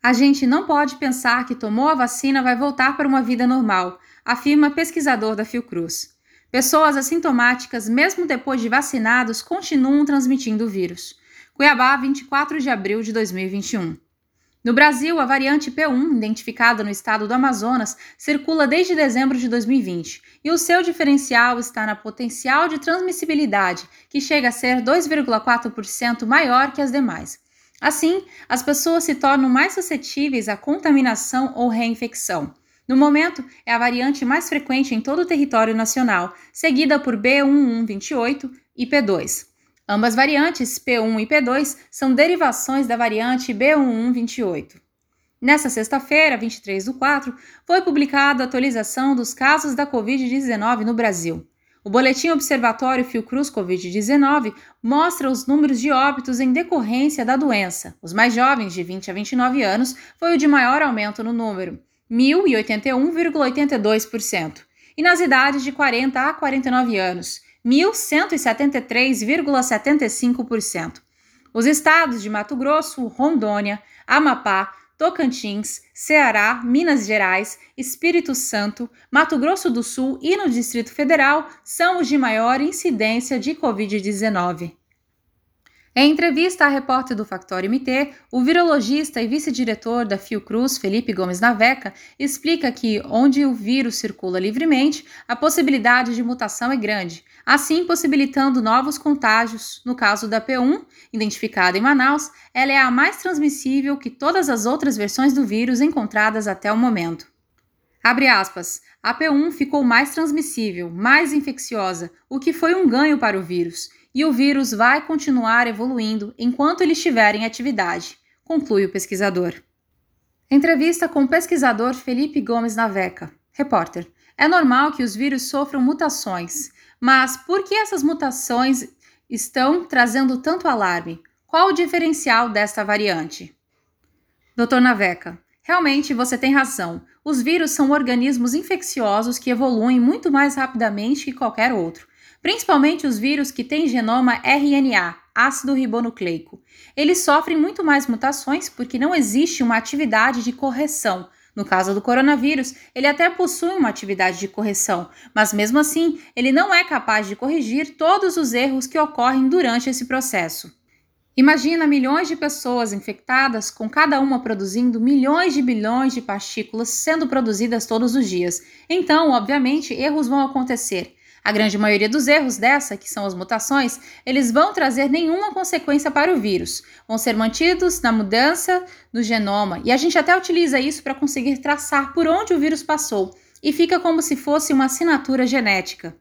A gente não pode pensar que tomou a vacina vai voltar para uma vida normal, afirma pesquisador da Fiocruz. Pessoas assintomáticas, mesmo depois de vacinados, continuam transmitindo o vírus. Cuiabá, 24 de abril de 2021. No Brasil, a variante P1, identificada no estado do Amazonas, circula desde dezembro de 2020 e o seu diferencial está na potencial de transmissibilidade, que chega a ser 2,4% maior que as demais. Assim, as pessoas se tornam mais suscetíveis à contaminação ou reinfecção. No momento, é a variante mais frequente em todo o território nacional, seguida por B1128 e P2. Ambas variantes, P1 e P2, são derivações da variante B1128. Nessa sexta-feira, 23 do 4, foi publicada a atualização dos casos da Covid-19 no Brasil. O Boletim Observatório Fiocruz Covid-19 mostra os números de óbitos em decorrência da doença. Os mais jovens, de 20 a 29 anos, foi o de maior aumento no número, 1.081,82%. E nas idades de 40 a 49 anos, 1.173,75%. Os estados de Mato Grosso, Rondônia, Amapá, Tocantins, Ceará, Minas Gerais, Espírito Santo, Mato Grosso do Sul e no Distrito Federal são os de maior incidência de Covid-19. Em entrevista à repórter do Factório MT, o virologista e vice-diretor da Fiocruz, Felipe Gomes Naveca, explica que, onde o vírus circula livremente, a possibilidade de mutação é grande, assim possibilitando novos contágios. No caso da P1, identificada em Manaus, ela é a mais transmissível que todas as outras versões do vírus encontradas até o momento. Abre aspas. A P1 ficou mais transmissível, mais infecciosa, o que foi um ganho para o vírus e o vírus vai continuar evoluindo enquanto ele estiver em atividade, conclui o pesquisador. Entrevista com o pesquisador Felipe Gomes Naveca. Repórter: É normal que os vírus sofram mutações, mas por que essas mutações estão trazendo tanto alarme? Qual o diferencial desta variante? Dr. Naveca: Realmente você tem razão. Os vírus são organismos infecciosos que evoluem muito mais rapidamente que qualquer outro principalmente os vírus que têm genoma RNA, ácido ribonucleico. Eles sofrem muito mais mutações porque não existe uma atividade de correção. No caso do coronavírus, ele até possui uma atividade de correção, mas mesmo assim, ele não é capaz de corrigir todos os erros que ocorrem durante esse processo. Imagina milhões de pessoas infectadas, com cada uma produzindo milhões de bilhões de partículas sendo produzidas todos os dias. Então, obviamente, erros vão acontecer. A grande maioria dos erros dessa, que são as mutações, eles vão trazer nenhuma consequência para o vírus, vão ser mantidos na mudança do genoma, e a gente até utiliza isso para conseguir traçar por onde o vírus passou, e fica como se fosse uma assinatura genética.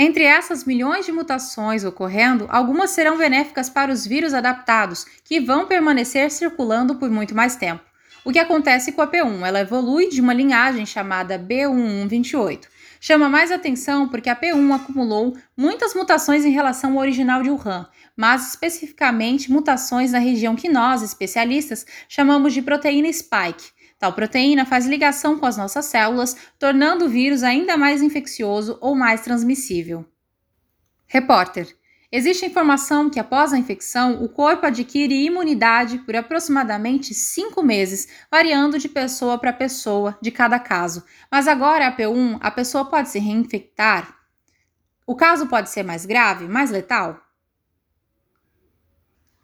Entre essas milhões de mutações ocorrendo, algumas serão benéficas para os vírus adaptados, que vão permanecer circulando por muito mais tempo. O que acontece com a P1? Ela evolui de uma linhagem chamada B1128 Chama mais atenção porque a P1 acumulou muitas mutações em relação ao original de Wuhan, mas especificamente mutações na região que nós, especialistas, chamamos de proteína spike. Tal proteína faz ligação com as nossas células, tornando o vírus ainda mais infeccioso ou mais transmissível. Repórter: Existe informação que após a infecção, o corpo adquire imunidade por aproximadamente cinco meses, variando de pessoa para pessoa de cada caso. Mas agora a P1, a pessoa pode se reinfectar? O caso pode ser mais grave, mais letal?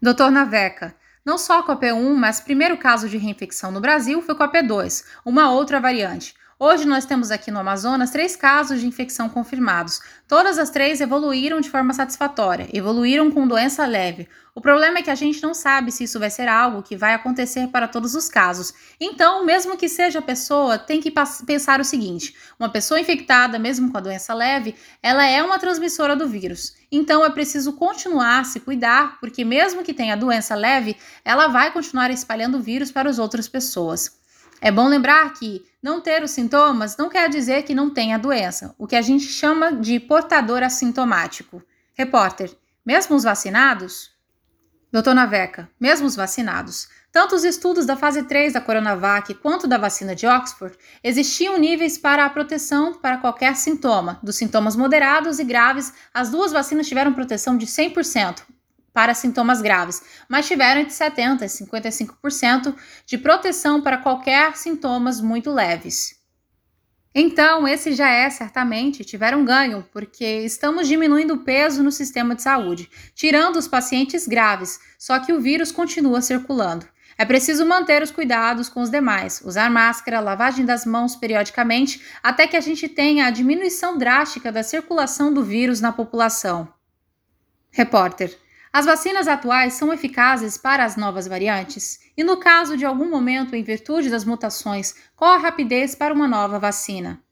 Doutor Naveca, não só com a P1, mas primeiro caso de reinfecção no Brasil foi com a P2, uma outra variante. Hoje nós temos aqui no Amazonas três casos de infecção confirmados. Todas as três evoluíram de forma satisfatória, evoluíram com doença leve. O problema é que a gente não sabe se isso vai ser algo que vai acontecer para todos os casos. Então, mesmo que seja a pessoa, tem que pensar o seguinte: uma pessoa infectada, mesmo com a doença leve, ela é uma transmissora do vírus. Então, é preciso continuar a se cuidar, porque mesmo que tenha doença leve, ela vai continuar espalhando o vírus para as outras pessoas. É bom lembrar que não ter os sintomas não quer dizer que não tem a doença, o que a gente chama de portador assintomático. Repórter, mesmo os vacinados? Doutor Naveca, mesmo os vacinados. Tanto os estudos da fase 3 da Coronavac quanto da vacina de Oxford existiam níveis para a proteção para qualquer sintoma. Dos sintomas moderados e graves, as duas vacinas tiveram proteção de 100%, para sintomas graves, mas tiveram entre 70% e 55% de proteção para qualquer sintomas muito leves. Então, esse já é certamente tiveram ganho, porque estamos diminuindo o peso no sistema de saúde, tirando os pacientes graves, só que o vírus continua circulando. É preciso manter os cuidados com os demais, usar máscara, lavagem das mãos periodicamente, até que a gente tenha a diminuição drástica da circulação do vírus na população. Repórter: As vacinas atuais são eficazes para as novas variantes? E no caso de algum momento, em virtude das mutações, qual a rapidez para uma nova vacina?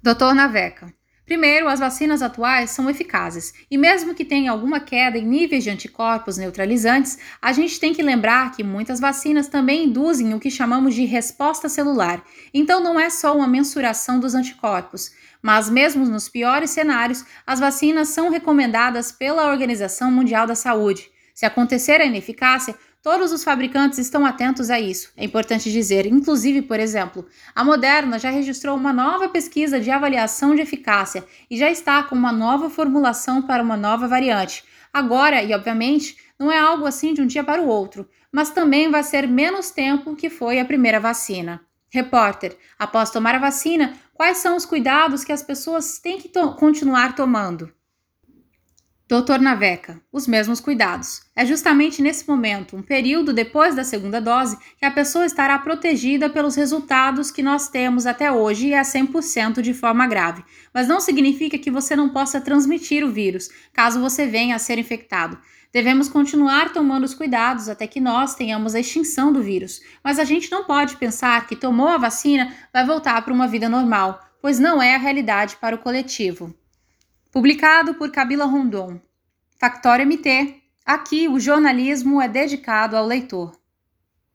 Dr. Naveca: Primeiro, as vacinas atuais são eficazes, e mesmo que tenha alguma queda em níveis de anticorpos neutralizantes, a gente tem que lembrar que muitas vacinas também induzem o que chamamos de resposta celular. Então, não é só uma mensuração dos anticorpos, mas mesmo nos piores cenários, as vacinas são recomendadas pela Organização Mundial da Saúde. Se acontecer a ineficácia, Todos os fabricantes estão atentos a isso, é importante dizer. Inclusive, por exemplo, a Moderna já registrou uma nova pesquisa de avaliação de eficácia e já está com uma nova formulação para uma nova variante. Agora, e obviamente, não é algo assim de um dia para o outro, mas também vai ser menos tempo que foi a primeira vacina. Repórter, após tomar a vacina, quais são os cuidados que as pessoas têm que to continuar tomando? Doutor Naveca, os mesmos cuidados. É justamente nesse momento, um período depois da segunda dose, que a pessoa estará protegida pelos resultados que nós temos até hoje e é 100% de forma grave. Mas não significa que você não possa transmitir o vírus, caso você venha a ser infectado. Devemos continuar tomando os cuidados até que nós tenhamos a extinção do vírus. Mas a gente não pode pensar que tomou a vacina vai voltar para uma vida normal, pois não é a realidade para o coletivo. Publicado por Kabila Rondon. Factório MT. Aqui o jornalismo é dedicado ao leitor.